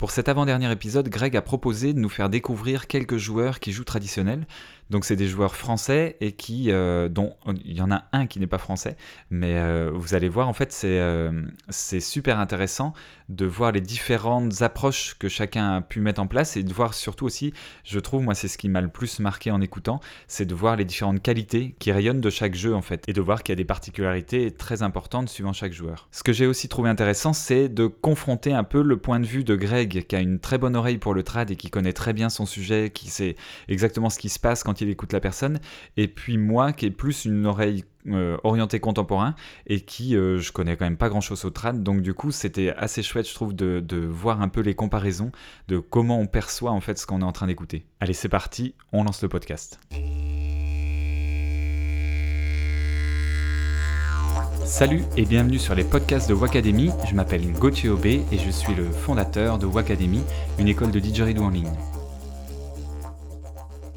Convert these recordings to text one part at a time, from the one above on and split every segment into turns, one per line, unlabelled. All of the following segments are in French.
Pour cet avant-dernier épisode, Greg a proposé de nous faire découvrir quelques joueurs qui jouent traditionnel. Donc c'est des joueurs français et qui, euh, dont il y en a un qui n'est pas français, mais euh, vous allez voir en fait euh, c'est super intéressant de voir les différentes approches que chacun a pu mettre en place et de voir surtout aussi, je trouve moi c'est ce qui m'a le plus marqué en écoutant, c'est de voir les différentes qualités qui rayonnent de chaque jeu en fait et de voir qu'il y a des particularités très importantes suivant chaque joueur. Ce que j'ai aussi trouvé intéressant c'est de confronter un peu le point de vue de Greg qui a une très bonne oreille pour le trad et qui connaît très bien son sujet, qui sait exactement ce qui se passe quand il écoute la personne, et puis moi qui ai plus une oreille euh, orientée contemporain et qui euh, je connais quand même pas grand chose au trad. Donc du coup c'était assez chouette je trouve de, de, voir un peu les comparaisons de comment on perçoit en fait ce qu'on est en train d'écouter. Allez c'est parti on lance le podcast Salut et bienvenue sur les podcasts de Wacademy. Je m'appelle Gauthier Aubé et je suis le fondateur de Wacademy, une école de didgeridoo en ligne.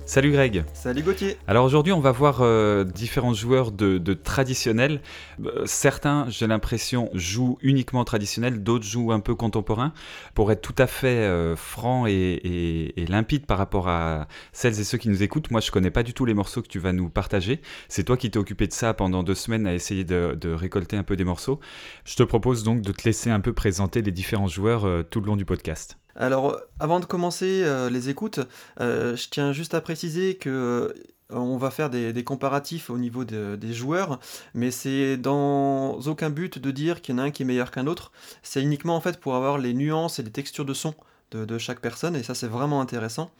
Salut Greg.
Salut Gauthier.
Alors aujourd'hui, on va voir euh, différents joueurs de, traditionnels. Euh, certains, j'ai l'impression, jouent uniquement traditionnel, d'autres jouent un peu contemporain. Pour être tout à fait euh, franc et, limpide par rapport à celles et ceux qui nous écoutent, moi je connais pas du tout les morceaux que tu vas nous partager. C'est toi qui t'es occupé de ça pendant deux semaines à essayer de, de, récolter un peu des morceaux. Je te propose donc de te laisser un peu présenter les différents joueurs tout le long du podcast.
Alors, avant de commencer euh, les écoutes, euh, je tiens juste à préciser que euh, on va faire des, comparatifs au niveau des joueurs, mais c'est dans aucun but de dire qu'il y en a un qui est meilleur qu'un autre. C'est uniquement en fait pour avoir les nuances et les textures de son de, chaque personne, et ça c'est vraiment intéressant.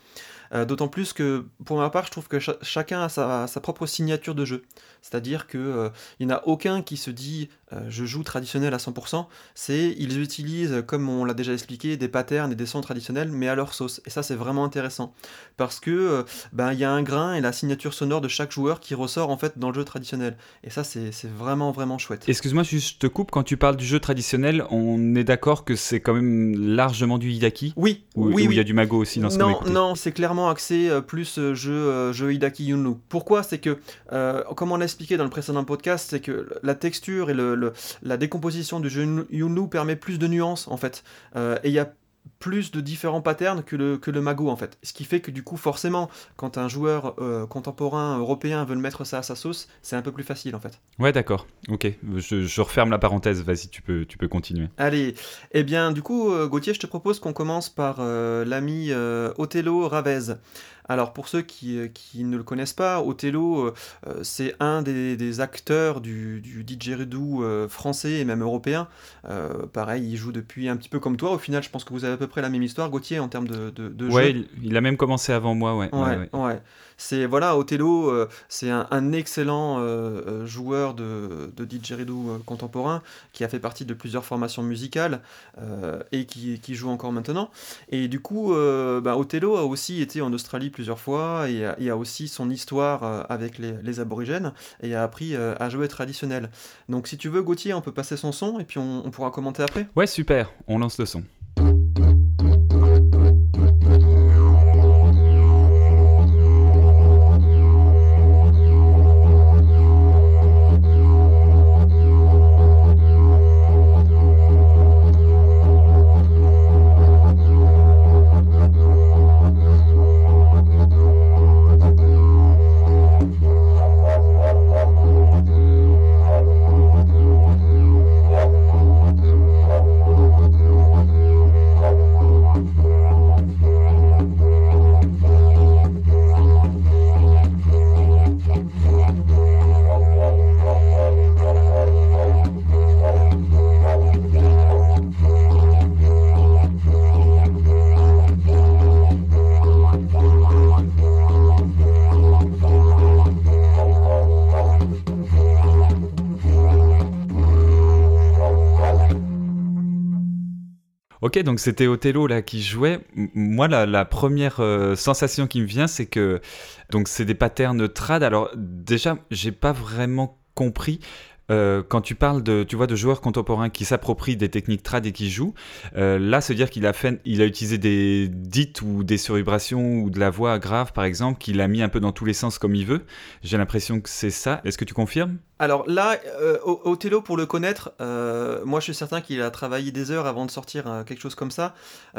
D'autant plus que pour ma part, je trouve que chacun a sa, sa, propre signature de jeu. C'est-à-dire qu'il n'y en a aucun qui se dit euh, je joue traditionnel à 100%, c'est ils utilisent, comme on l'a déjà expliqué, des patterns et des sons traditionnels, mais à leur sauce. Et ça, c'est vraiment intéressant. Parce que euh, ben, il y a un grain et la signature sonore de chaque joueur qui ressort en fait dans le jeu traditionnel. Et ça, c'est vraiment, vraiment chouette.
Excuse-moi, je te coupe. Quand tu parles du jeu traditionnel, on est d'accord que c'est quand même largement du Hidaki
Oui,
ou,
oui,
il y a du Mago aussi dans ce
Non, non, c'est clairement axé euh, plus jeu, jeu Hidaki Yunlu. Pourquoi? C'est que, comme on l'a expliqué dans le précédent podcast, c'est que la texture et le la décomposition du jeu Yunlu permet plus de nuances en fait. Euh, et il y a plus de différents patterns que le, que le mago en fait. Ce qui fait que du coup forcément quand un joueur euh, contemporain européen veut le mettre ça à sa sauce, c'est un peu plus facile en fait.
Ouais d'accord, ok. Je, referme la parenthèse, vas-y tu peux, tu peux continuer.
Allez, eh bien du coup euh, Gauthier je te propose qu'on commence par l'ami Othello Ravez. Alors pour ceux qui, euh, ne le connaissent pas, Othello, euh, euh, c'est un des, acteurs du, du didgeridoo français et même européen. pareil, il joue depuis un petit peu comme toi. Au final, je pense que vous avez à peu près la même histoire, Gauthier, en termes de, de,
ouais, il, a même commencé avant moi, ouais.
ouais, ouais. C'est voilà, Othello, euh, c'est un, excellent euh, euh, joueur de, de didgeridoo contemporain qui a fait partie de plusieurs formations musicales et qui, joue encore maintenant. Et du coup, bah, Othello a aussi été en Australie plusieurs fois et, a aussi son histoire avec les, aborigènes et a appris à jouer traditionnel. Donc si tu veux, Gauthier, on peut passer son son et puis on, on pourra commenter après.
Ouais, super, on lance le son. Ok, donc c'était Othello là qui jouait. Moi, la, première euh, sensation qui me vient, c'est que donc c'est des patterns trad. Alors déjà, j'ai pas vraiment compris. Euh, quand tu parles de, tu vois, de joueurs contemporains qui s'approprient des techniques trad et qui jouent, euh, là, c'est dire qu'il a fait, il a utilisé des dites ou des survibrations ou de la voix grave, par exemple, qu'il a mis un peu dans tous les sens comme il veut. J'ai l'impression que c'est ça. Est-ce que tu confirmes?
Alors là, euh, Othello, pour le connaître, euh, moi je suis certain qu'il a travaillé des heures avant de sortir euh, quelque chose comme ça,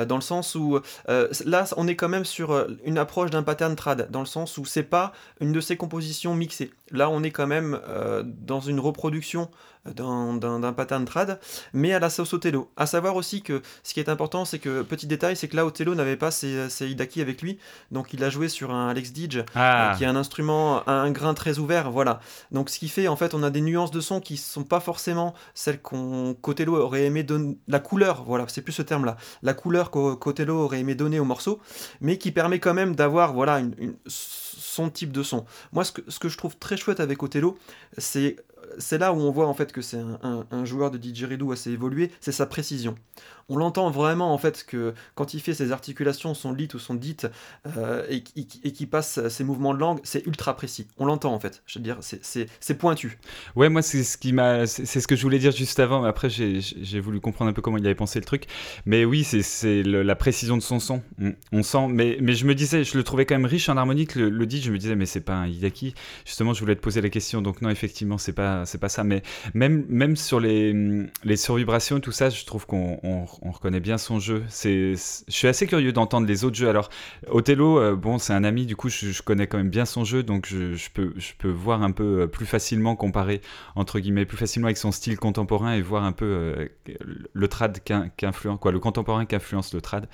dans le sens où là on est quand même sur une approche d'un pattern trad, dans le sens où c'est pas une de ses compositions mixées. Là on est quand même dans une reproduction d'un pattern trad, mais à la sauce Othello. À savoir aussi que ce qui est important, c'est que, petit détail, c'est que là Othello n'avait pas ses, ses Hidaki avec lui, donc il a joué sur un Alex Didge,
ah.
qui est un instrument à un grain très ouvert, voilà. Donc ce qui fait en fait on a des nuances de son qui sont pas forcément celles qu'on qu'Othello aurait aimé donner la couleur voilà c'est plus ce terme là la couleur qu'Othello aurait aimé donner au morceau mais qui permet quand même d'avoir voilà une, son type de son moi ce que, ce que je trouve très chouette avec Othello c'est c'est là où on voit en fait que c'est un, joueur de didgeridoo assez évolué, c'est sa précision. On l'entend vraiment en fait que quand il fait ses articulations, son lit ou son dit, euh, et, et qui passe ses mouvements de langue, c'est ultra précis. On l'entend en fait. Je veux dire, c'est pointu.
Ouais, moi c'est ce qui m'a, c'est ce que je voulais dire juste avant. Mais après, j'ai voulu comprendre un peu comment il avait pensé le truc. Mais oui, c'est la précision de son son. On, sent. Mais, mais je me disais, je le trouvais quand même riche en harmonique. Le, le dit, je me disais, mais c'est pas un Hidaki. Justement, je voulais te poser la question. Donc non, effectivement, c'est pas pas ça. Mais même, même sur les, les survibrations, tout ça, je trouve qu'on on, reconnaît bien son jeu. Je suis assez curieux d'entendre les autres jeux. Alors, Othello, euh, bon, c'est un ami, du coup, je, connais quand même bien son jeu, donc je, peux, voir un peu euh, plus facilement comparer, entre guillemets, plus facilement avec son style contemporain et voir un peu euh, le trad qu'influence, quoi, le contemporain qui influence le trad.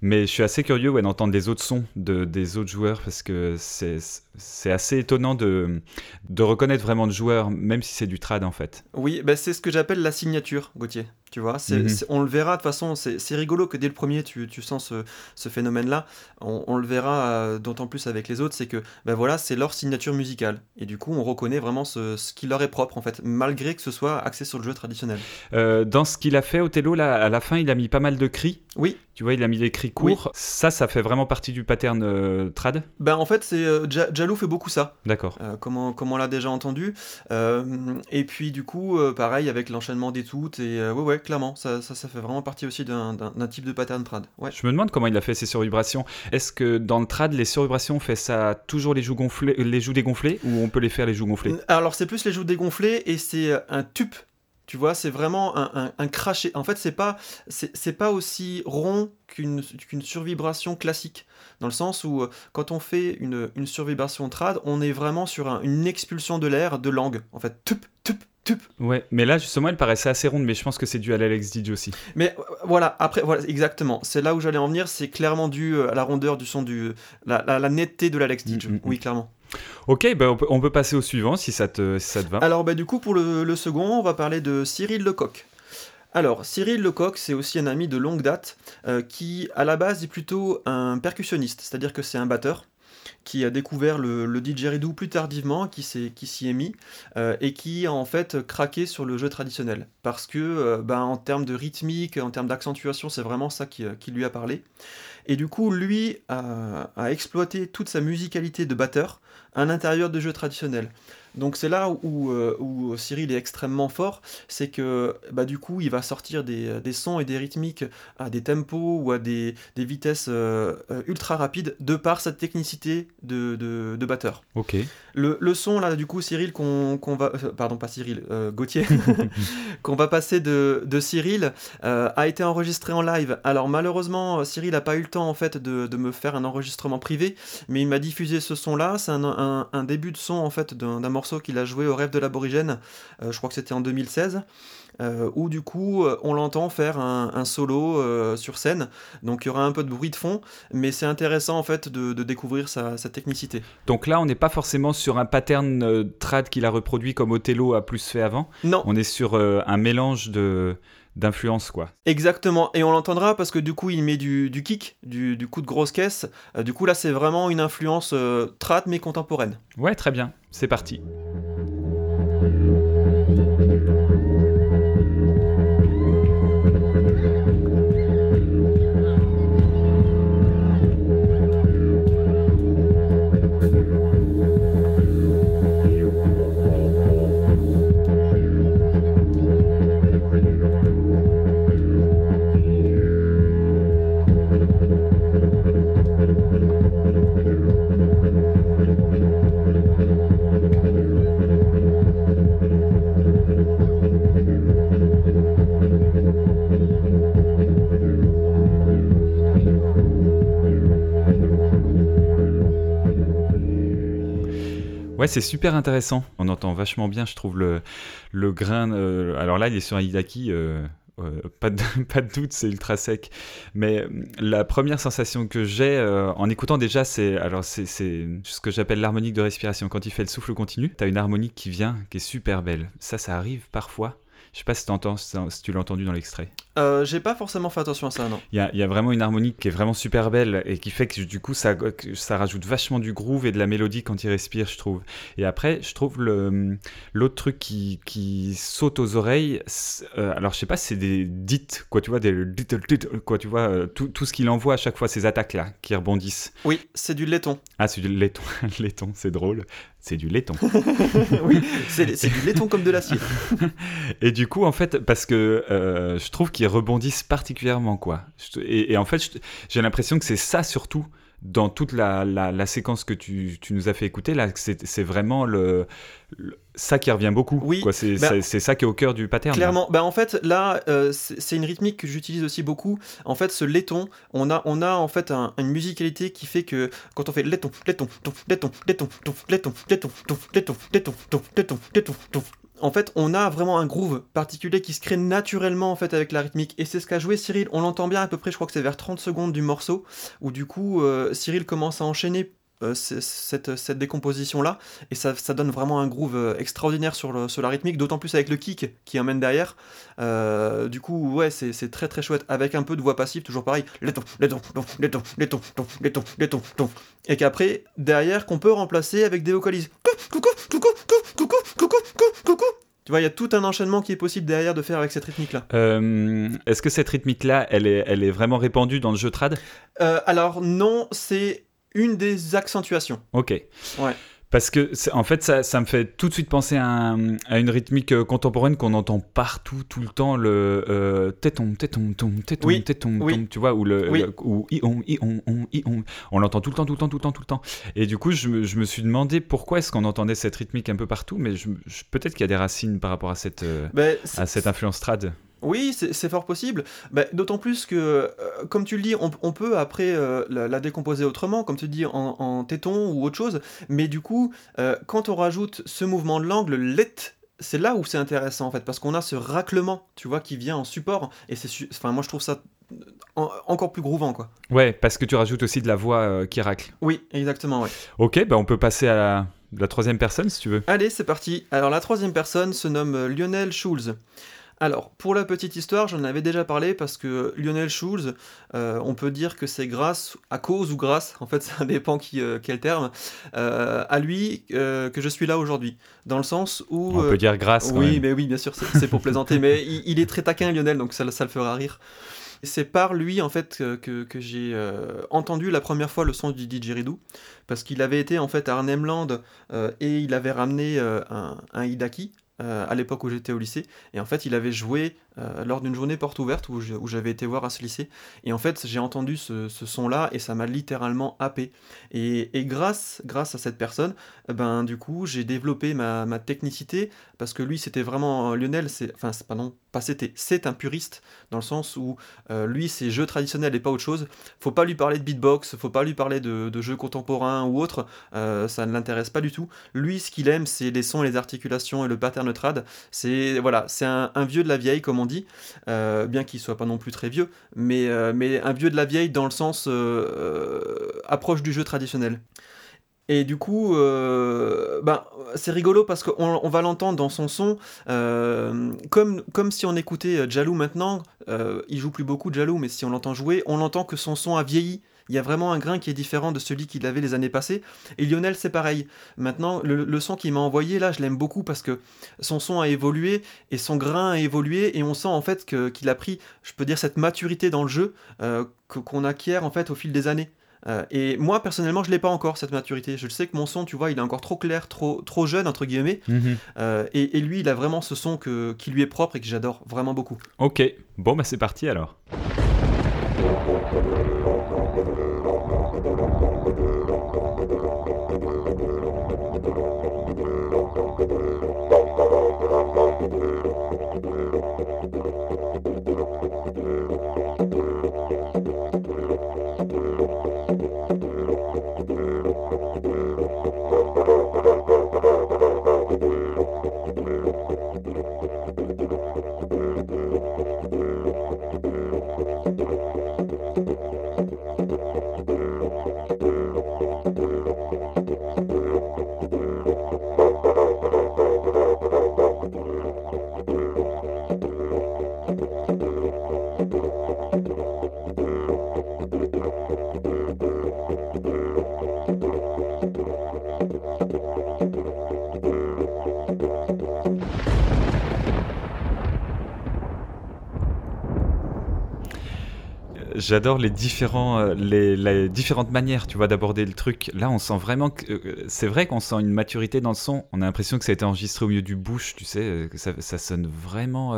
Mais je suis assez curieux d'entendre les autres sons de, des autres joueurs parce que c'est assez étonnant de, de reconnaître vraiment le joueur, même si c'est du trad en fait.
Oui, bah c'est ce que j'appelle la signature, Gauthier. Tu vois, mhm. on le verra de toute façon, c'est rigolo que dès le premier tu, tu sens ce, ce phénomène-là. On, le verra euh, d'autant plus avec les autres, c'est que ben voilà, c'est leur signature musicale. Et du coup, on reconnaît vraiment ce, ce, qui leur est propre en fait, malgré que ce soit axé sur le jeu traditionnel.
Euh, dans ce qu'il a fait, Othello, là, à la fin, il a mis pas mal de cris.
Oui.
Tu vois, il a mis des cris courts. Ça, ça fait vraiment partie du pattern euh, trad?
Ben en fait, c'est Jalou fait beaucoup ça.
D'accord.
comme, on, on l'a déjà entendu. et puis du coup, pareil avec l'enchaînement des toutes. Et ouais, ouais, clairement, ça, ça, ça fait vraiment partie aussi d'un type de pattern trad. Ouais.
Je me demande comment il a fait ces survibrations. Est-ce que dans le trad, les survibrations, on fait ça toujours les joues, gonflées, les joues dégonflées ou on peut les faire les joues gonflées?
Alors c'est plus les joues dégonflées et c'est un tube tu vois, c'est vraiment un, un, craché. En fait, c'est pas, c'est pas aussi rond qu'une qu'une survibration classique. Dans le sens où, euh, quand on fait une, une survibration trad, on est vraiment sur une expulsion de l'air de langue. En fait, tup, tup, tup.
Ouais, mais là, justement, elle paraissait assez ronde, mais je pense que c'est dû à l'Alex DJ aussi.
Mais euh, voilà, après, voilà, exactement. C'est là où j'allais en venir. C'est clairement dû euh, à la rondeur du son, du, la, la, netteté de l'Alex DJ. Mm, mm, oui, mm. clairement.
Ok, bah on, peut, passer au suivant si ça te, ça te va.
Alors bah, du coup pour le, second, on va parler de Cyril Lecoq. Alors Cyril Lecoq, c'est aussi un ami de longue date euh, qui à la base est plutôt un percussionniste, c'est-à-dire que c'est un batteur qui a découvert le, le didgeridoo plus tardivement, qui s'y est mis, euh, et qui a en fait craqué sur le jeu traditionnel. Parce que, euh, ben, en termes de rythmique, en termes d'accentuation, c'est vraiment ça qui, lui a parlé. Et du coup, lui a exploité toute sa musicalité de batteur à l'intérieur de jeux traditionnels. Donc c'est là où, euh, où, Cyril est extrêmement fort, c'est que bah, du coup il va sortir des, des, sons et des rythmiques à des tempos ou à des, des vitesses euh, euh, ultra rapides de par sa technicité de, de, de batteur.
Ok.
Le, le, son là du coup Cyril qu'on va... pardon pas Cyril, Gauthier, qu'on va passer de, de Cyril a été enregistré en live. Alors malheureusement Cyril n'a pas eu le temps en fait de, de, me faire un enregistrement privé, mais il m'a diffusé ce son là, c'est un, un, un, début de son en fait d'un morceau qu'il a joué au Rêve de l'Aborigène, euh, je crois que c'était en 2016. Euh, où du coup euh, on l'entend faire un, solo sur scène. Donc il y aura un peu de bruit de fond, mais c'est intéressant en fait de, découvrir sa, technicité.
Donc là on n'est pas forcément sur un pattern trad qu'il a reproduit comme Othello a plus fait avant.
Non.
On est sur un mélange de d'influence quoi.
Exactement, et on l'entendra parce que du coup il met du, kick, du, coup de grosse caisse. du coup là c'est vraiment une influence trad mais contemporaine.
Ouais très bien, c'est parti. Ouais, c'est super intéressant. On entend vachement bien, je trouve, le, le grain. alors là, il est sur un Hidaki. euh, euh, pas, de, pas de doute, c'est ultra sec. Mais euh, la première sensation que j'ai en écoutant déjà, c'est alors c'est ce que j'appelle l'harmonique de respiration. Quand il fait le souffle continu, t'as une harmonique qui vient, qui est super belle. Ça, ça arrive parfois. Je sais pas si si tu l'as entendu dans l'extrait.
Euh, J'ai pas forcément fait attention à ça, non.
Il y, y a vraiment une harmonique qui est vraiment super belle et qui fait que du coup ça, ça rajoute vachement du groove et de la mélodie quand il respire, je trouve. Et après, je trouve l'autre truc qui, qui saute aux oreilles. euh, alors je sais pas, c'est des dits, quoi, tu vois, des quoi, tu vois, euh, tout, tout ce qu'il envoie à chaque fois, ces attaques là qui rebondissent.
Oui, c'est du laiton.
Ah, c'est du laiton, laiton, c'est drôle. C'est du laiton.
oui, c'est du laiton comme de l'acier.
Et du coup, en fait, parce que euh, je trouve rebondissent particulièrement, quoi. Et, et en fait, j'ai l'impression que c'est ça surtout dans toute la, la- la séquence que tu, tu nous as fait écouter là, c'est vraiment le, le- ça qui revient beaucoup.
Oui, bah,
c'est- ça qui est au cœur du pattern.
Clairement, bah en fait là euh, c'est une rythmique que j'utilise aussi beaucoup. En fait ce laiton, on a on a en fait un- une musicalité qui fait que quand on fait laiton, laiton, ton, laiton, laiton, ton, laiton, laiton, ton, laiton, laiton, ton, laiton, laiton, ton. En fait, on a vraiment un groove particulier qui se crée naturellement en fait avec la rythmique et c'est ce qu'a joué Cyril. On l'entend bien à peu près, je crois que c'est vers 30 secondes du morceau où du coup euh, Cyril commence à enchaîner euh, cette, cette décomposition là et ça, ça donne vraiment un groove euh, extraordinaire sur, le, sur la rythmique, d'autant plus avec le kick qui emmène derrière. Du coup, ouais, c'est très très chouette, avec un peu de voix passive, toujours pareil, laiton, laiton, ton, laiton, laiton, ton, laiton, laiton, ton. Et qu'après, derrière, qu'on peut remplacer avec des vocalises. Coucou, coucou, coucou. Tu vois, il y a tout un enchaînement qui est possible derrière de faire avec cette rythmique-là.
Euh, Est-ce que cette rythmique-là, elle est, elle est vraiment répandue dans le jeu trad?
Euh, alors, non, c'est une des accentuations.
Ok.
Ouais.
Parce que, en fait, ça, ça me fait tout de suite penser à, un- à une rythmique euh, contemporaine qu'on entend partout, tout le temps, le euh, téton, téton, tom, téton,
Oui,
téton,
oui.
tom, tu vois, ou le,
Oui.
le- ou i-on, i-on, on, i-on. On l'entend tout le temps, tout le temps, tout le temps, tout le temps. Et du coup, je me, je me suis demandé pourquoi est-ce qu'on entendait cette rythmique un peu partout, mais je- je- peut-être qu'il y a des racines par rapport à cette, euh,
Ben,
à cette influence trad.
Oui, c'est fort possible. Bah, D'autant plus que, euh, comme tu le dis, on, on peut après euh, la, la décomposer autrement, comme tu dis, en, en téton ou autre chose. Mais du coup, euh, quand on rajoute ce mouvement de langue, le let, c'est là où c'est intéressant en fait, parce qu'on a ce raclement, tu vois, qui vient en support. Et c'est, su- enfin, moi je trouve ça en- encore plus groovant, quoi.
Ouais, parce que tu rajoutes aussi de la voix euh, qui racle.
Oui, exactement, ouais.
Ok, bah on peut passer à la, la troisième personne si tu veux.
Allez, c'est parti. Alors la troisième personne se nomme Lionel Schulz. Alors, pour la petite histoire, j'en avais déjà parlé parce que Lionel Schulz, euh, on peut dire que c'est grâce, à cause ou grâce, en fait ça dépend qui, euh, quel terme, euh, à lui que je suis là aujourd'hui. Dans le sens où...
On peut dire grâce. quand
oui,
même.
mais oui, bien sûr, c'est pour plaisanter, mais il, il est très taquin Lionel, donc ça, ça le fera rire. C'est par lui en fait que, j'ai euh, entendu la première fois le son du didgeridoo, parce qu'il avait été en fait à Arnhem euh, et il avait ramené euh, un, un Hidaki euh, à l'époque où j'étais au lycée, et en fait il avait joué euh, lors d'une journée porte ouverte où j'avais été voir à ce lycée, et en fait j'ai entendu ce, son-là et ça m'a littéralement happé. Et, et grâce, grâce à cette personne, ben du coup j'ai développé ma, ma technicité parce que lui c'était vraiment Lionel c'est enfin pardon pas c'était c'est un puriste dans le sens où euh, lui c'est jeu traditionnel et pas autre chose faut pas lui parler de beatbox faut pas lui parler de, jeux contemporains ou autre euh, ça ne l'intéresse pas du tout. Lui ce qu'il aime c'est les sons les articulations et le pattern trad. C'est voilà c'est un, un vieux de la vieille comme on dit euh, bien qu'il soit pas non plus très vieux mais euh, un vieux de la vieille dans le sens euh, approche du jeu traditionnel et du coup, ben, c'est rigolo parce qu'on on va l'entendre dans son son, comme, si on écoutait Jalou maintenant, euh, il joue plus beaucoup Jalou, mais si on l'entend jouer, on entend que son son a vieilli. Il y a vraiment un grain qui est différent de celui qu'il avait les années passées. Et Lionel, c'est pareil. Maintenant, le, le son qu'il m'a envoyé, là, je l'aime beaucoup parce que son son a évolué et son grain a évolué et on sent en fait que- qu'il a pris, je peux dire, cette maturité dans le jeu euh, qu'on acquiert en fait au fil des années. Euh, et moi personnellement je l'ai pas encore cette maturité. Je sais que mon son, tu vois, il est encore trop clair, trop trop jeune entre guillemets.
Mhm.
Euh, et, et lui, il a vraiment ce son que, qui lui est propre et que j'adore vraiment beaucoup.
Ok, bon bah c'est parti alors. オープン! J'adore les différents, euh, les, les différentes manières, tu vois, d'aborder le truc. Là, on sent vraiment que euh, c'est vrai qu'on sent une maturité dans le son. On a l'impression que ça a été enregistré au milieu du bush, tu sais, euh, que ça, sonne vraiment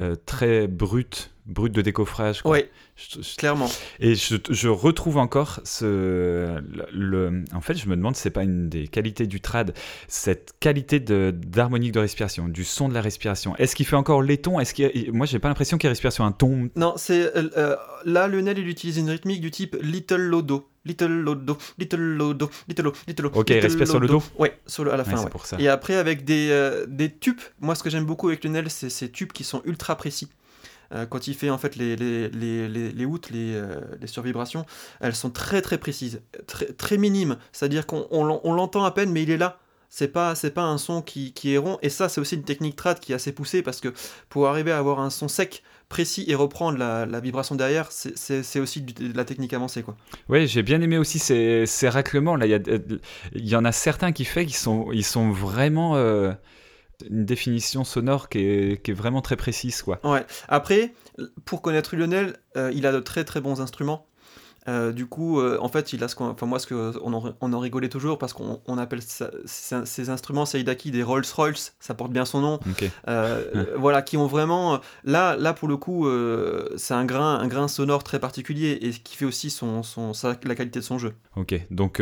euh, très brut, brut de décoffrage. quoi.
Oui,
Je- je-
clairement.
Et je, je retrouve encore ce. Le, en fait, je me demande si c'est pas une des qualités du trad, cette qualité de- d'harmonique de, respiration, du son de la respiration. Est-ce qu'il fait encore les tons? Est-ce qu'il, moi, j'ai pas l'impression qu'il respire sur un ton.
Non, c'est euh, euh, là Lionel il utilise une rythmique du type Little Lodo, Little Lodo, Little Lodo, Little Lodo, Little Lodo.
Ok,
Little
respire sur le dos
Ouais, sur le, à la
Ouais,
fin. ouais.
pour ça.
Et après avec des, euh, des tubes. Moi, ce que j'aime beaucoup avec Lionel, c'est ces tubes qui sont ultra précis. Euh, quand il fait en fait les les les les, les les, euh, les survibrations, elles sont très très précises, très très minimes. C'est-à-dire qu'on on l'entend à peine, mais il est là. C'est pas c'est pas un son qui, qui est rond. Et ça, c'est aussi une technique trad qui est assez poussée parce que pour arriver à avoir un son sec, précis et reprendre la, la vibration derrière, c'est- aussi du- de la technique avancée quoi.
Ouais, j'ai bien aimé aussi ces, ces raclements. Là, il y, a- il y en a certains qui fait qui sont, ils sont vraiment euh, une définition sonore qui est, qui est vraiment très précise, quoi.
Ouais. Après, pour connaître Lionel, euh, il a de très très bons instruments. Euh, du coup, euh, en fait, il a ce qu'on, enfin moi, ce que on en, on en rigolait toujours parce qu'on on appelle ça- ces, instruments Seidaki des Rolls Royce, ça porte bien son nom. Euh, voilà, qui ont vraiment, là, là pour le coup, c'est un grain, un grain sonore très particulier et qui fait aussi son, son, sa- la qualité de son jeu.
Ok. Donc,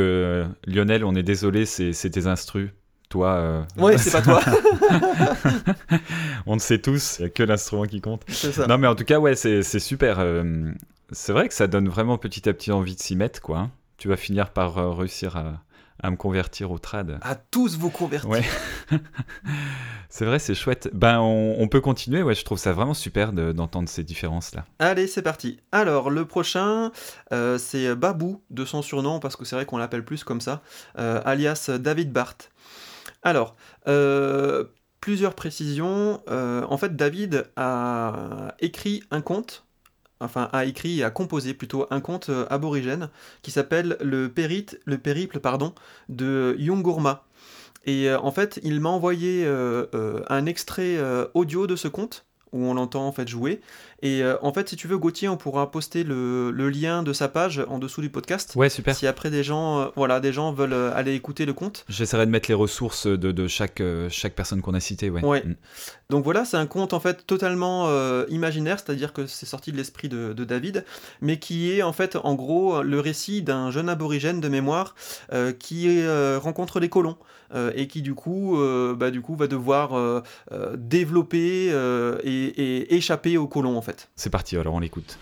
Lionel, on est désolé, c'est c'est tes instrus. Toi. euh,
Ouais, c'est pas toi,
on le sait tous, il n'y a que l'instrument qui compte.
c'est ça.
Non, mais en tout cas, ouais, c'est c'est super. euh, c'est vrai que ça donne vraiment petit à petit envie de s'y mettre, quoi. hein. Tu vas finir par euh, réussir à, à me convertir au trad.
À tous vous convertir.
Ouais. c'est vrai, c'est chouette. Ben, on, on peut continuer. Ouais, je trouve ça vraiment super de- d'entendre ces différences-là.
Allez, c'est parti. Alors, le prochain, euh, c'est Babou, de son surnom, parce que c'est vrai qu'on l'appelle plus comme ça, euh, alias David Barth. Alors, plusieurs précisions. En fait, David a écrit un conte, enfin, a écrit et a composé plutôt un conte euh, aborigène qui s'appelle le, le périple pardon, de Yungurma. Et euh, en fait, il m'a envoyé euh, un extrait audio de ce conte où on l'entend en fait jouer. Et euh, en fait, si tu veux, Gauthier, on pourra poster le, le lien de sa page en dessous du podcast.
Ouais, super.
Si après des gens, euh, voilà, des gens veulent euh, aller écouter le conte.
J'essaierai de mettre les ressources de, de chaque, chaque personne qu'on a citée. Ouais.
Ouais.
Mm.
Donc voilà, c'est un conte en fait totalement imaginaire, c'est-à-dire que c'est sorti de l'esprit de, de David, mais qui est en fait en gros le récit d'un jeune aborigène de mémoire qui rencontre les colons et qui du coup, bah, du coup va devoir développer et, et échapper aux colons en fait.
C'est parti, alors on l'écoute.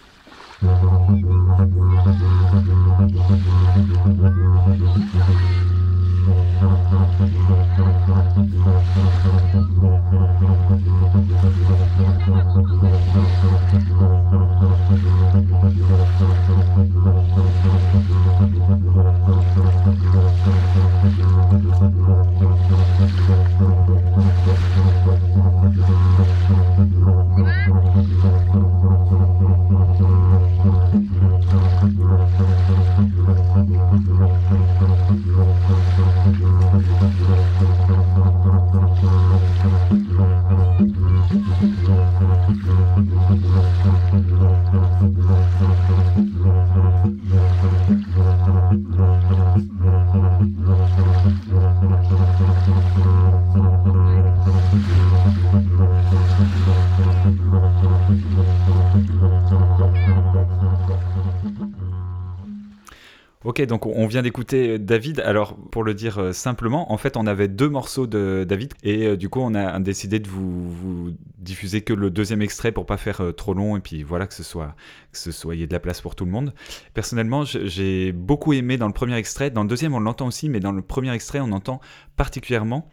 Ok, donc on vient d'écouter David. Alors, pour le dire euh, simplement, en fait, on avait deux morceaux de David et euh, du coup, on a décidé de vous, vous diffuser que le deuxième extrait pour pas faire euh, trop long et puis voilà que ce soit que ce soit il y ait de la place pour tout le monde. Personnellement, j'ai beaucoup aimé dans le premier extrait. Dans le deuxième, on l'entend aussi, mais dans le premier extrait, on entend particulièrement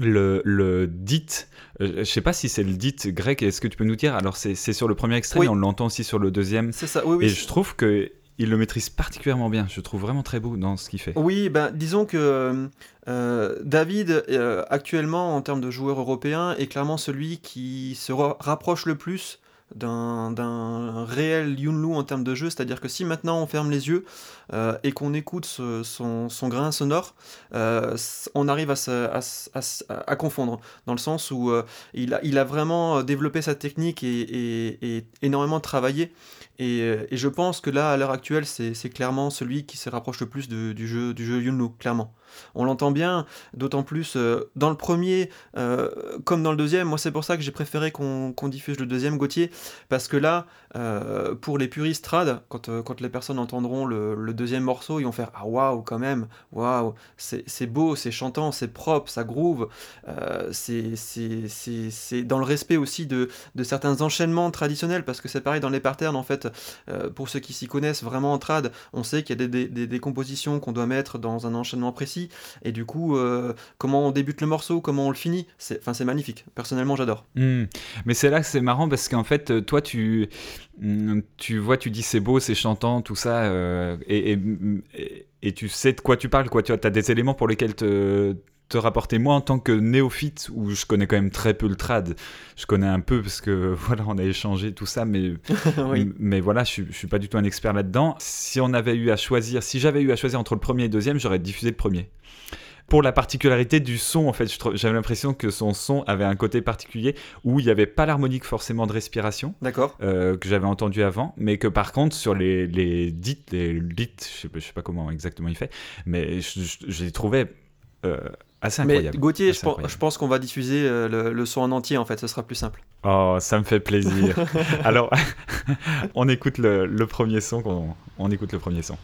le, le dit, euh, je sais pas si c'est le dit grec, est-ce que tu peux nous dire? Alors c'est sur le premier extrait,
Oui.
mais on l'entend aussi sur le deuxième.
C'est ça, oui, oui.
Et je trouve que il le maîtrise particulièrement bien. Je trouve vraiment très beau dans ce qu'il fait.
Oui, ben, disons que euh, David, euh, actuellement, en termes de joueur européen, est clairement celui qui se ra- rapproche le plus d'un réel Yunlu en termes de jeu. C'est-à-dire que si maintenant on ferme les yeux euh, et qu'on écoute son, grain sonore, euh, on arrive à, se- confondre. Dans le sens où euh, il, a, vraiment euh, développé sa technique et énormément travaillé. Et, euh, et je pense que là, à l'heure actuelle, c'est clairement celui qui se rapproche le plus du jeu, du jeu Yunlu, clairement. On l'entend bien, d'autant plus euh, dans le premier euh, comme dans le deuxième. Moi, c'est pour ça que j'ai préféré qu'on diffuse le deuxième, Gauthier, parce que là, pour les puristes trad, quand, quand les personnes entendront le, deuxième morceau, ils vont faire Ah waouh, quand même, waouh, c'est beau, c'est chantant, c'est propre, ça groove. C'est dans le respect aussi de, de certains enchaînements traditionnels, parce que c'est pareil dans les patterns, en fait, euh, pour ceux qui s'y connaissent vraiment en trad, on sait qu'il y a des, des- compositions qu'on doit mettre dans un enchaînement précis, et du coup, euh, comment on débute le morceau, comment on le finit, c'est enfin, c'est magnifique. Personnellement, j'adore.
Hmm. Mais c'est là que c'est marrant parce qu'en fait, toi, tu, hmm, tu vois, tu dis c'est beau, c'est chantant, tout ça, euh, et- et tu sais de quoi tu parles, quoi. Tu as des éléments pour lesquels te, te rapporter. Moi, en tant que néophyte, où je connais quand même très peu le trad, je connais un peu parce que voilà, on a échangé tout ça, mais
oui.
Mais voilà, je suis, je suis pas du tout un expert là-dedans. Si on avait eu à choisir, si j'avais eu à choisir entre le premier et le deuxième, j'aurais diffusé le premier. Pour la particularité du son, en fait, j'avais l'impression que son son avait un côté particulier où il n'y avait pas l'harmonique forcément de respiration
D'accord.
euh, que j'avais entendu avant, mais que par contre sur les, les dits, les dits, je sais, pas- je sais pas comment exactement il fait, mais je, je, je les trouvais euh, assez
Mais. Gauthier,
Assez
je, pense qu'on va diffuser euh, le, le son en entier, en fait, ce sera plus simple.
Oh, ça me fait plaisir. Alors, on écoute le, le premier son. qu'on- on écoute le premier son.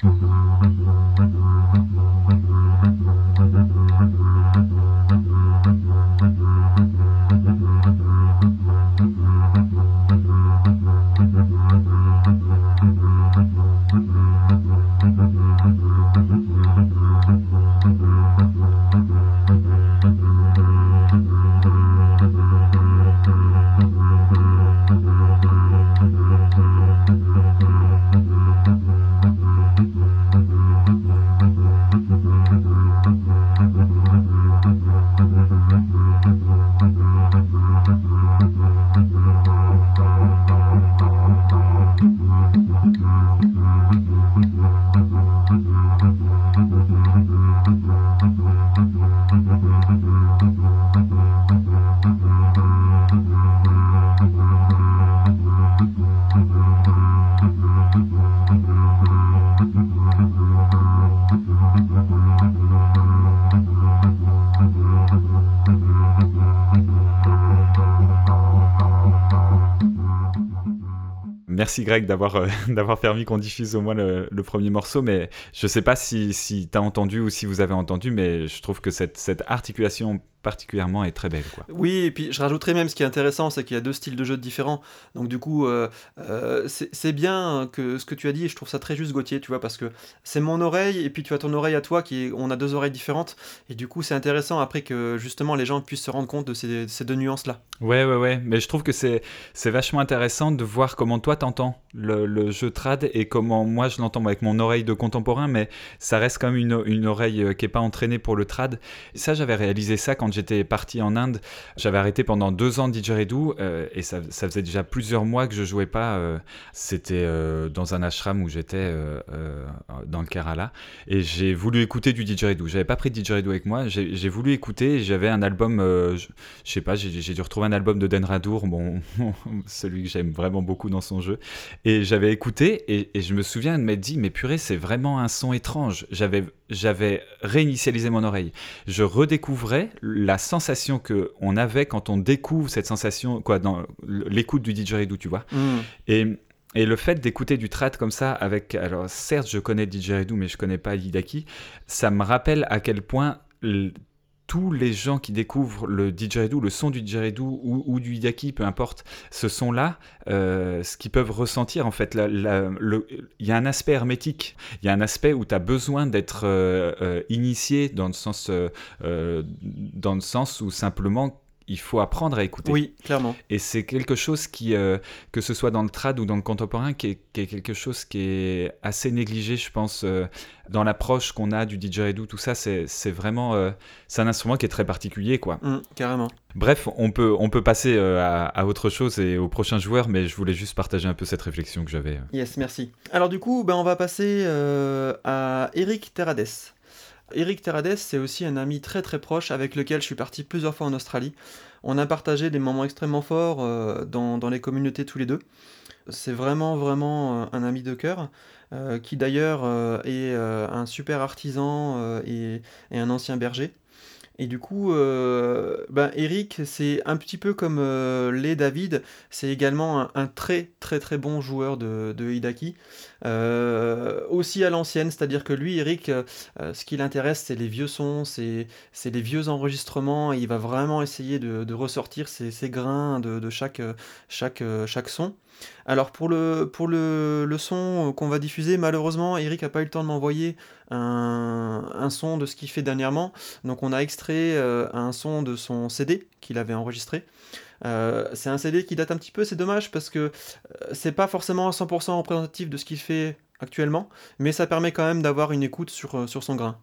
Merci Greg d'avoir euh, d'avoir permis qu'on diffuse au moins le, premier morceau, mais je sais pas si, si tu as entendu ou si vous avez entendu, mais je trouve que cette articulation particulièrement est très belle. Quoi.
Oui, et puis je rajouterais même ce qui est intéressant, c'est qu'il y a deux styles de jeu différents. Donc du coup, euh, euh, c'est bien que ce que tu as dit, et je trouve ça très juste, Gauthier, tu vois, parce que c'est mon oreille, et puis tu as ton oreille à toi, qui est, on a deux oreilles différentes, et du coup, c'est intéressant après que justement les gens puissent se rendre compte de ces, ces deux nuances-là.
Ouais, ouais, ouais, mais je trouve que c'est vachement intéressant de voir comment toi t'entends le, le jeu trad et comment moi je l'entends avec mon oreille de contemporain, mais ça reste quand même une, une oreille euh, qui est pas entraînée pour le trad. Ça, j'avais réalisé ça quand j'étais parti en Inde. J'avais arrêté pendant deux ans didgeridoo euh, et ça, faisait déjà plusieurs mois que je jouais pas. euh, C'était euh, dans un ashram où j'étais euh, dans le Kerala et j'ai voulu écouter du didgeridoo. J'avais pas pris didgeridoo avec moi, j'ai voulu écouter. J'avais un album, je, sais pas, j'ai j'ai dû retrouver un album de Den Radour, bon, celui que j'aime vraiment beaucoup dans son jeu. Et j'avais écouté et, et je me souviens de m'être dit, mais purée, c'est vraiment un son étrange. J'avais j'avais réinitialisé mon oreille. Je redécouvrais la sensation que on avait quand on découvre cette sensation, quoi, dans l'écoute du didgeridoo, tu vois.
Hmm.
Et, et le fait d'écouter du trad comme ça, avec. Alors, certes, je connais didgeridoo, mais je connais pas Hidaki, ça me rappelle à quel point tous les gens qui découvrent le didgeridoo, le son du didgeridoo ou, ou du hidaki, peu importe, ce son-là, euh, ce qu'ils peuvent ressentir, en fait, il y a un aspect hermétique, il y a un aspect où tu as besoin d'être euh, euh, initié dans le, sens, dans le sens où simplement il faut apprendre à écouter.
Oui, clairement.
Et c'est quelque chose qui, euh, que ce soit dans le trad ou dans le contemporain, qui est, quelque chose qui est assez négligé, je pense, euh, dans l'approche qu'on a du didgeridoo, tout ça, c'est vraiment, euh, c'est un instrument qui est très particulier, quoi.
Mmh, carrément.
Bref, on peut, on peut passer à, à, autre chose et au prochain joueur, mais je voulais juste partager un peu cette réflexion que j'avais.
Yes, merci. Alors du coup, ben, on va passer à Eric Terrades. Eric Terrades, c'est aussi un ami très très proche avec lequel je suis parti plusieurs fois en Australie. On a partagé des moments extrêmement forts euh, dans, les communautés tous les deux. C'est vraiment vraiment euh, un ami de cœur, euh, qui d'ailleurs est un super artisan et, un ancien berger. Et du coup, ben Eric, c'est un petit peu comme les David, c'est également un, très très très bon joueur de, Hidaki. Aussi à l'ancienne, c'est-à-dire que lui, Eric, ce qui l'intéresse, c'est les vieux sons, c'est les vieux enregistrements, et il va vraiment essayer de, ressortir ces, grains de, de chaque, chaque, chaque son. Alors pour le, le, son qu'on va diffuser, malheureusement, Eric n'a pas eu le temps de m'envoyer un, son de ce qu'il fait dernièrement. Donc on a extrait euh, un son de son CD qu'il avait enregistré. Euh, c'est un CD qui date un petit peu, c'est dommage parce que euh, c'est pas forcément 100% représentatif de ce qu'il fait actuellement, mais ça permet quand même d'avoir une écoute sur son grain.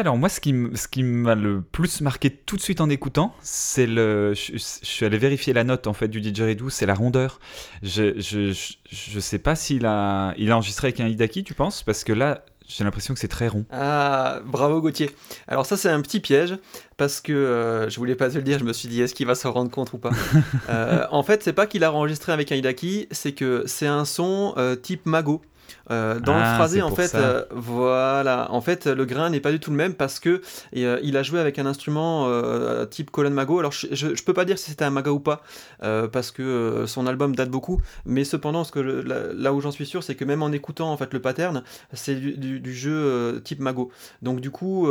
Ouais, alors moi, ce qui, ce qui m'a le plus marqué tout de suite en écoutant, c'est le. Je, suis allé vérifier la note en fait du didgeridoo, c'est la rondeur. Je, je, je, sais pas s'il a, il a enregistré avec un Hidaki, tu penses? Parce que là, j'ai l'impression que c'est très rond.
Ah, bravo Gauthier. Alors ça c'est un petit piège parce que euh, je voulais pas te le dire, je me suis dit est-ce qu'il va s'en rendre compte ou pas? Euh, en fait, c'est pas qu'il a enregistré avec un Hidaki, c'est que c'est un son euh, type mago. Euh, dans le ah, phrasé, en fait, euh, voilà, en fait, le grain n'est pas du tout le même parce que euh, il a joué avec un instrument type colonne mago. Alors, je, je, peux pas dire si c'était un maga ou pas parce que son album date beaucoup, mais cependant, ce que là, où j'en suis sûr, c'est que même en écoutant en fait le pattern, c'est du, du, jeu type mago. Donc, du coup,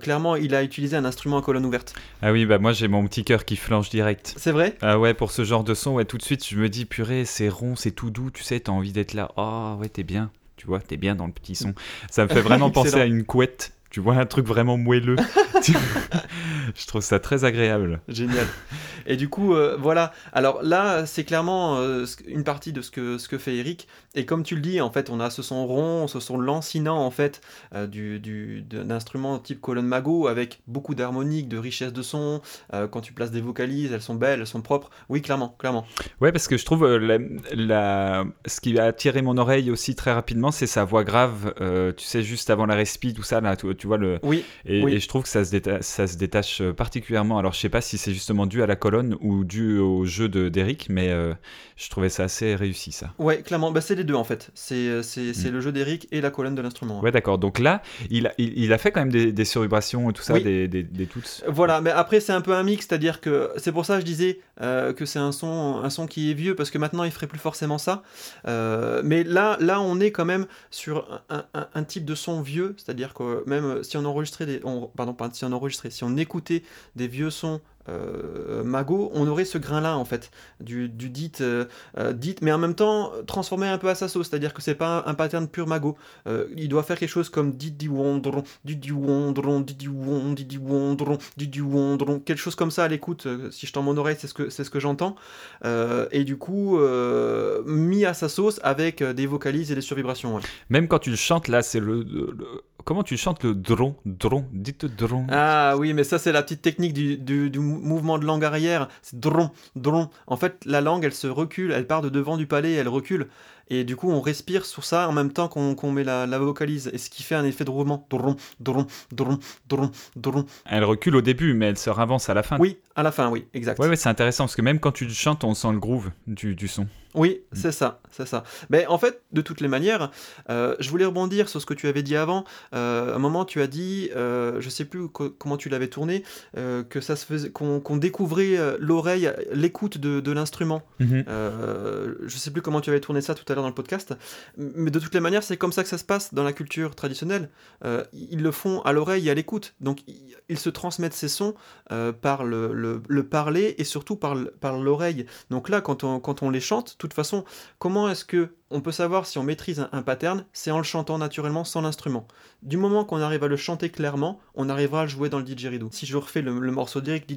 clairement, il a utilisé un instrument à colonne ouverte.
Ah oui, bah moi j'ai mon petit cœur qui flanche direct.
C'est vrai?
Ah ouais, pour ce genre de son, ouais, tout de suite, je me dis purée, c'est rond, c'est tout doux, tu sais, t'as envie d'être là. Oh ouais, t'es bien tu vois, t'es bien dans le petit son. Ça me fait vraiment penser à une couette, tu vois, un truc vraiment moelleux. je trouve ça très agréable.
Génial. Et du coup, euh, voilà. Alors là, c'est clairement euh, une partie de ce que, ce que fait Eric. Et comme tu le dis, en fait, on a ce son rond, ce son lancinant, en fait, euh, du, du, d'instruments type colonne mago, avec beaucoup d'harmonique, de richesse de son. quand tu places des vocalises, elles sont belles, elles sont propres. Oui, clairement, clairement.
Ouais, parce que je trouve la, ce qui a attiré mon oreille aussi très rapidement, c'est sa voix grave, tu sais, juste avant la respi, tout ça, là, tu, vois le...
Oui,
et,
oui.
et je trouve que ça se, ça se détache particulièrement. Alors, je sais pas si c'est justement dû à la colonne ou dû au jeu d'Eric, mais euh, je trouvais ça assez réussi, ça.
Ouais, clairement, bah, c'est les deux en fait. C'est euh, mm. le jeu d'Eric et la colonne de l'instrument.
Ouais, d'accord. Donc là, il a, il, a fait quand même des, des survibrations et tout ça, des, des, des toutes.
Voilà, mais après, c'est un peu un mix, c'est-à-dire que c'est pour ça que je disais euh, que c'est un son, un son qui est vieux, parce que maintenant, il ferait plus forcément ça. mais là, là, on est quand même sur un, un, type de son vieux, c'est-à-dire que même si on enregistrait des. On, pardon, pas si on enregistrait, si on écoutait des vieux sons euh, on aurait ce grain-là en fait, du, dit, euh, euh, dit, mais en même temps transformé un peu à sa sauce, c'est-à-dire que c'est pas un, pattern pur Mago. il doit faire quelque chose comme dit di wondron, dit di wondron, dit di wondron, dit di wondron, dit di wondron, quelque chose comme ça à l'écoute. si je tends mon oreille, c'est ce que c'est ce que j'entends. et du coup, mis à sa sauce avec des vocalises et des survibrations.
Même quand tu le chantes là, c'est le Comment tu chantes le dron Dron Dites dron.
Ah oui, mais ça, c'est la petite technique du, du, mouvement de langue arrière. C'est dron, dron. En fait, la langue, elle se recule, elle part de devant du palais, elle recule. Et du coup, on respire sur ça en même temps qu'on met la, vocalise. Et ce qui fait un effet de roulement.
Elle recule au début, mais elle se ravance à la fin.
Oui, à la fin, oui, exact.
Ouais, ouais c'est intéressant parce que même quand tu chantes, on sent le groove du, du son.
Oui, mm. c'est ça, c'est ça. Mais en fait, de toutes les manières, euh, je voulais rebondir sur ce que tu avais dit avant. Euh, à un moment, tu as dit, euh, je sais plus comment tu l'avais tourné, euh, que ça se faisait, qu'on découvrait l'oreille, l'écoute de, l'instrument. Mm-hmm. je sais plus comment tu avais tourné ça tout à l'heure dans le podcast, mais de toutes les manières, c'est comme ça que ça se passe dans la culture traditionnelle. ils le font à l'oreille et à l'écoute, donc ils, se transmettent ces sons par le, le, parler et surtout par, par l'oreille. Donc là, quand on, quand on les chante, de toute façon, comment est-ce que on peut savoir si on maîtrise un, pattern C'est en le chantant naturellement sans l'instrument. Du moment qu'on arrive à le chanter clairement, on arrivera à le jouer dans le didgeridoo. Si je refais le, morceau direct,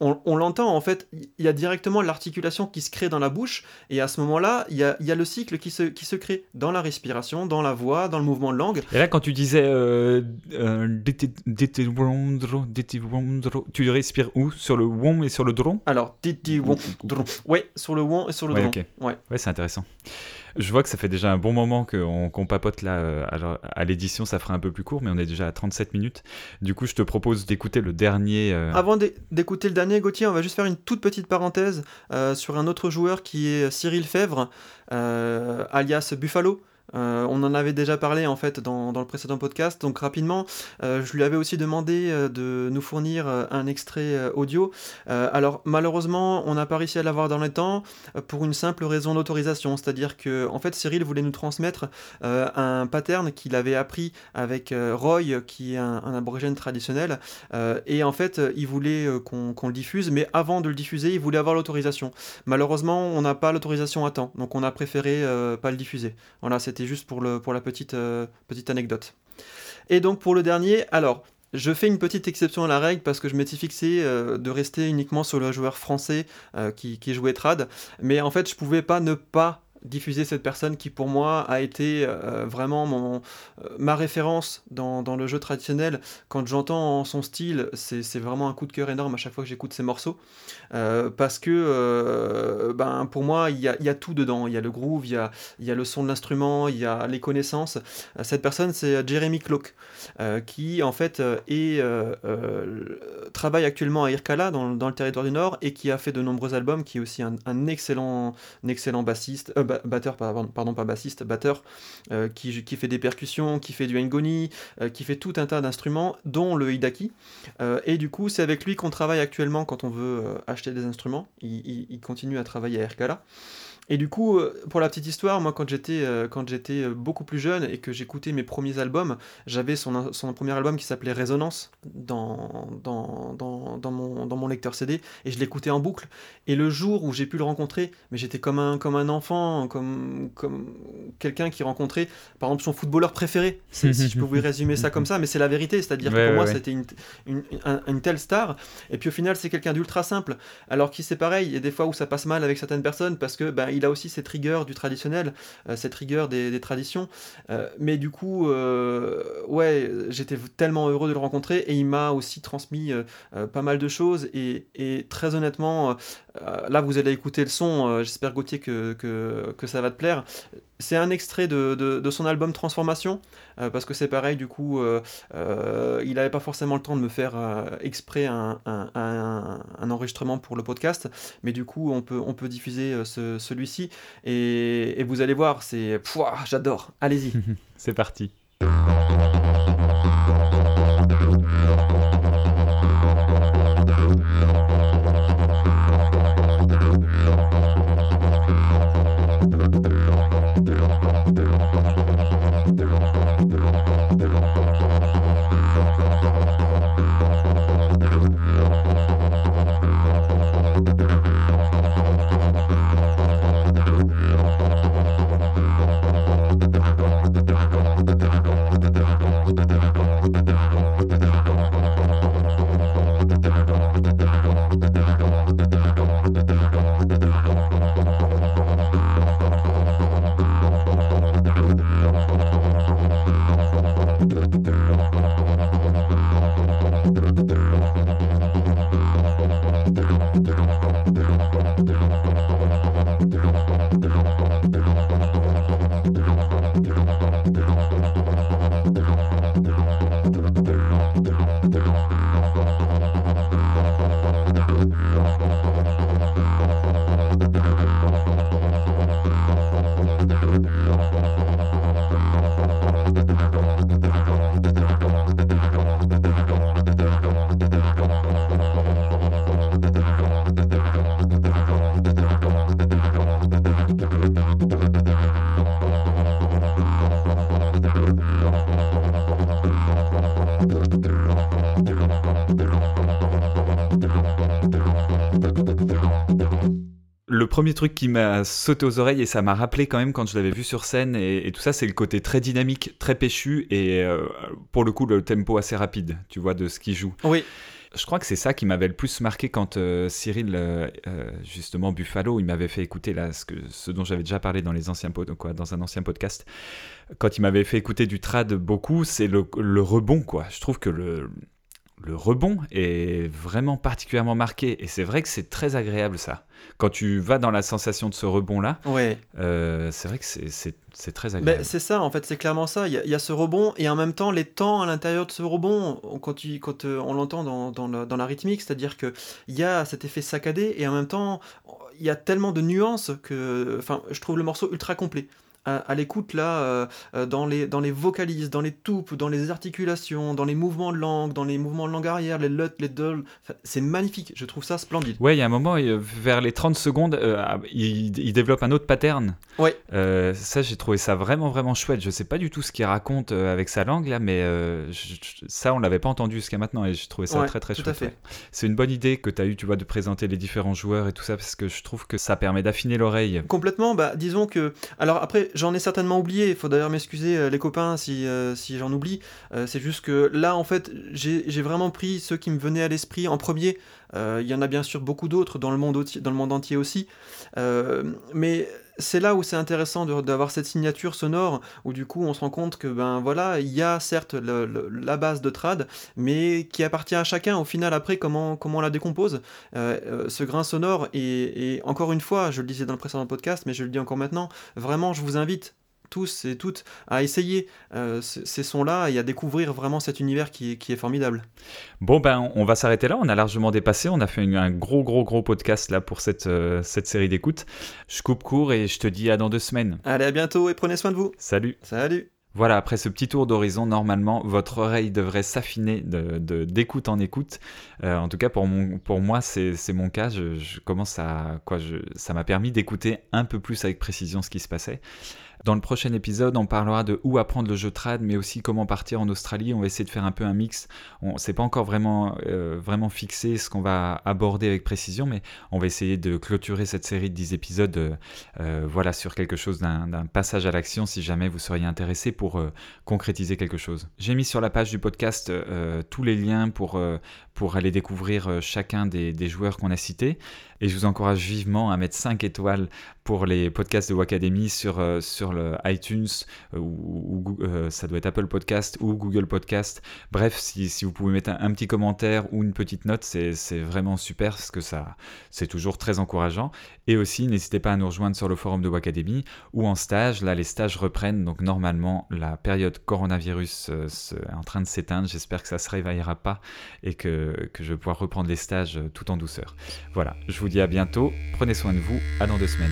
on, on l'entend en fait, il y a directement l'articulation qui se crée dans la bouche, et à ce moment-là, il y a, y a, le cycle qui se, crée dans la respiration, dans la voix, dans le mouvement de langue.
Et là, quand tu disais tu respires où? Sur le wom et sur le dron?
Alors. Ouais, sur le wom et sur le.
Ouais, ouais c'est intéressant. Je vois que ça fait déjà un bon moment qu'on papote là. Euh, alors, à l'édition, ça fera un peu plus court, mais on est déjà à 37 minutes. Du coup, je te propose d'écouter le dernier. Euh,
Avant d'écouter le dernier, Gauthier, on va juste faire une toute petite parenthèse euh, sur un autre joueur qui est Cyril Fèvre, alias Buffalo. Euh, on en avait déjà parlé en fait dans, le précédent podcast, donc rapidement, euh, je lui avais aussi demandé euh, de nous fournir un extrait audio. alors malheureusement, on n'a pas réussi à l'avoir dans le temps pour une simple raison d'autorisation, c'est-à-dire que en fait Cyril voulait nous transmettre un pattern qu'il avait appris avec Roy, qui est un, aborigène traditionnel, et en fait il voulait qu'on le diffuse, mais avant de le diffuser, il voulait avoir l'autorisation. Malheureusement, on n'a pas l'autorisation à temps, donc on a préféré pas le diffuser. Voilà, c'était juste pour, le, pour la petite, euh, petite anecdote. Et donc pour le dernier, alors je fais une petite exception à la règle parce que je m'étais fixé euh, de rester uniquement sur le joueur français euh, qui, qui jouait trad, mais en fait je pouvais pas ne pas diffuser cette personne qui pour moi a été euh, vraiment mon, euh, ma référence dans, dans, le jeu traditionnel. Quand j'entends son style, c'est vraiment un coup de cœur énorme à chaque fois que j'écoute ses morceaux. Euh, parce que ben, pour moi, il y a, y a, tout dedans. Il y a le groove, il y a, y a le son de l'instrument, il y a les connaissances. cette personne, c'est Jeremy Cloak, qui en fait est, travaille actuellement à Irkala, dans, dans, le territoire du Nord, et qui a fait de nombreux albums, qui est aussi un, excellent, un excellent bassiste, batteur, pardon, pas bassiste, batteur, euh, qui, qui, fait des percussions, qui fait du ngoni, euh, qui fait tout un tas d'instruments, dont le hidaki. Euh, et du coup, c'est avec lui qu'on travaille actuellement quand on veut acheter des instruments. Il, il, continue à travailler à Erkala. Et du coup, euh, pour la petite histoire, moi quand j'étais euh, quand j'étais euh, beaucoup plus jeune et que j'écoutais mes premiers albums, j'avais son, son premier album qui s'appelait Résonance dans, dans, dans, dans, mon, dans mon lecteur CD et je l'écoutais en boucle. Et le jour où j'ai pu le rencontrer, mais j'étais comme un, comme un enfant, comme, comme quelqu'un qui rencontrait par exemple son footballeur préféré, si je pouvais résumer ça comme ça, mais c'est la vérité, c'est-à-dire que pour moi c'était une, une, une, telle star. Et puis au final c'est quelqu'un d'ultra simple, alors qui c'est pareil, il y a des fois où ça passe mal avec certaines personnes parce que ben, il a aussi cette rigueur du traditionnel, euh, cette rigueur des, traditions. Euh, mais du coup, euh, ouais, j'étais tellement heureux de le rencontrer et il m'a aussi transmis pas mal de choses. Et, très honnêtement, là, vous allez écouter le son. J'espère, Gauthier, que, que, ça va te plaire. C'est un extrait de, de, son album Transformation, euh, parce que c'est pareil, du coup, euh, euh, il n'avait pas forcément le temps de me faire exprès un, un, enregistrement pour le podcast, mais du coup, on peut, on peut diffuser ce, celui-ci, et, et, vous allez voir, c'est... J'adore, allez-y.
c'est parti. Premier truc qui m'a sauté aux oreilles et ça m'a rappelé quand même quand je l'avais vu sur scène et, tout ça, c'est le côté très dynamique, très péchu et euh, pour le coup le tempo assez rapide, tu vois, de ce qu'il joue.
Oui.
Je crois que c'est ça qui m'avait le plus marqué quand euh, Cyril, euh, justement Buffalo, il m'avait fait écouter là, ce, que, ce dont j'avais déjà parlé dans, les anciens quoi, dans un ancien podcast. Quand il m'avait fait écouter du trad beaucoup, c'est le, le, rebond. quoi. Je trouve que le, le rebond est vraiment particulièrement marqué. Et c'est vrai que c'est très agréable ça. Quand tu vas dans la sensation de ce rebond-là,
ouais.
Euh, c'est vrai que c'est très agréable.
c'est ça, en fait, c'est clairement ça. Il y, a, ce rebond et en même temps, les temps à l'intérieur de ce rebond, quand, quand euh, on l'entend dans, dans, dans, la rythmique, c'est-à-dire qu'il y a cet effet saccadé et en même temps, il y a tellement de nuances que enfin, je trouve le morceau ultra complet à, l'écoute là, euh, euh, dans, les, dans les vocalises, dans les toupes, dans les articulations, dans les mouvements de langue, dans les mouvements de langue arrière, les lut, les dol, c'est magnifique, je trouve ça splendide.
Ouais, il y a un moment, euh, vers les 30 secondes, ah, il, développe un autre pattern.
Ouais.
ça, j'ai trouvé ça vraiment, vraiment chouette. Je sais pas du tout ce qu'il raconte avec sa langue là, mais ça, on l'avait pas entendu jusqu'à maintenant et j'ai trouvé ça très, très chouette. C'est une bonne idée que tu as eu, tu vois, de présenter les différents joueurs et tout ça, parce que je trouve que ça permet d'affiner l'oreille.
Complètement, bah disons que. Alors après, J'en ai certainement oublié, il faut d'ailleurs m'excuser euh, les copains si, euh, si j'en oublie. Euh, c'est juste que là, en fait, j'ai vraiment pris ceux qui me venaient à l'esprit en premier. Il y en a bien sûr beaucoup d'autres dans, le monde entier aussi. mais c'est là où c'est intéressant d'avoir cette signature sonore où du coup on se rend compte que ben voilà il y a certes la base de trad mais qui appartient à chacun au final après comment on la décompose euh, euh, ce grain sonore et, encore une fois je le disais dans le précédent podcast mais je le dis encore maintenant vraiment je vous invite tous et toutes à essayer euh, ces sons-là et à découvrir vraiment cet univers qui est, qui est formidable.
Bon, ben, on va s'arrêter là. On a largement dépassé. On a fait un gros, gros, gros podcast là pour cette, euh, cette série d'écoutes. Je coupe court et je te dis à dans deux semaines.
Allez, à bientôt et prenez soin de vous.
Salut.
Salut.
Voilà, après ce petit tour d'horizon, normalement, votre oreille devrait s'affiner d'écoute de, en écoute. Euh, en tout cas, pour, mon, pour moi, c'est mon cas. Je, je, commence à. Quoi, je, ça m'a permis d'écouter un peu plus avec précision ce qui se passait. Dans le prochain épisode, on parlera de où apprendre le jeu trad, mais aussi comment partir en Australie. On va essayer de faire un peu un mix. On sait pas encore vraiment, euh, vraiment fixé ce qu'on va aborder avec précision, mais on va essayer de clôturer cette série de 10 épisodes euh, euh, voilà, sur quelque chose d'un passage à l'action si jamais vous seriez intéressé pour concrétiser quelque chose. J'ai mis sur la page du podcast tous les liens pour, aller découvrir chacun des joueurs qu'on a cités. Et je vous encourage vivement à mettre 5 étoiles pour les podcasts de Wacademy sur, euh, sur le iTunes, euh, ou, euh, ça doit être Apple Podcast ou Google Podcast. Bref, si, si vous pouvez mettre un, petit commentaire ou une petite note, c'est vraiment super parce que ça c'est toujours très encourageant. Et aussi, n'hésitez pas à nous rejoindre sur le forum de Wacademy ou en stage. Là, les stages reprennent, donc normalement, la période coronavirus est en train de s'éteindre. J'espère que ça ne se réveillera pas et que, que je vais pouvoir reprendre les stages tout en douceur. Voilà, je vous dis à bientôt. Prenez soin de vous. À dans deux semaines.